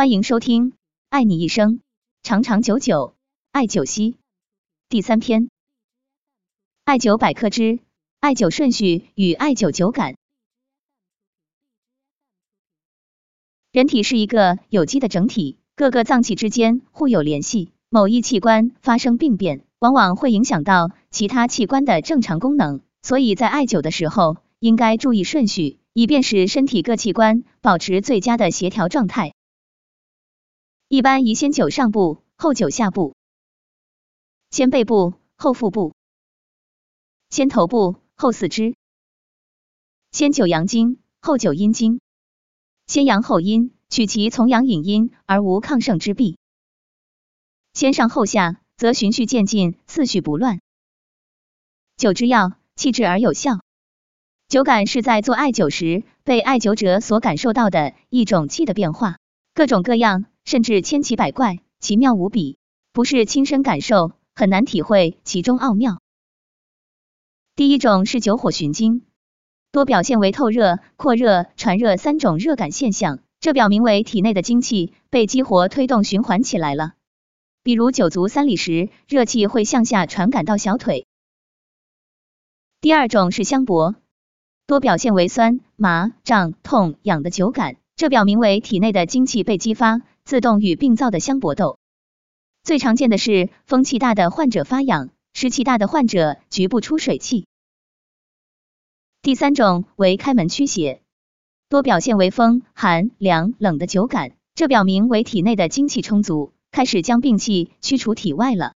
欢迎收听《爱你一生，长长久久》，艾灸息第三篇，艾灸百科之艾灸顺序与艾灸灸感。人体是一个有机的整体，各个脏器之间互有联系，某一器官发生病变，往往会影响到其他器官的正常功能，所以在艾灸的时候，应该注意顺序。以便使身体各器官保持最佳的协调状态。一般宜先灸上部，后灸下部；先背部，后腹部；先头部，后四肢；先灸阳经，后灸阴经；先阳后阴，取其从阳引阴而无亢盛之弊；先上后下，则循序渐进，次序不乱。灸之要，气滞而有效。灸感是在做艾灸时被艾灸者所感受到的一种气的变化，各种各样，甚至千奇百怪，奇妙无比，不是亲身感受很难体会其中奥妙。第一种是九火循经，多表现为透热、扩热、传热三种热感现象，这表明为体内的精气被激活推动循环起来了。比如九足三里时，热气会向下传感到小腿。第二种是香搏。多表现为酸、麻、胀、痛、痒的酒感，这表明为体内的精气被激发，自动与病灶的相搏斗。最常见的是风气大的患者发痒，湿气大的患者局部出水气。第三种为开门驱邪，多表现为风、寒、凉、冷的久感，这表明为体内的精气充足，开始将病气驱除体外了。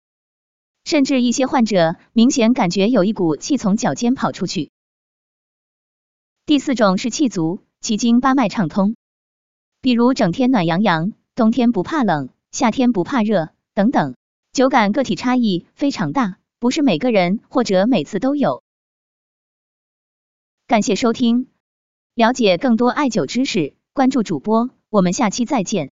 甚至一些患者明显感觉有一股气从脚尖跑出去。第四种是气足，其经八脉畅通，比如整天暖洋洋，冬天不怕冷，夏天不怕热等等。酒感个体差异非常大，不是每个人或者每次都有。感谢收听，了解更多艾灸知识，关注主播，我们下期再见。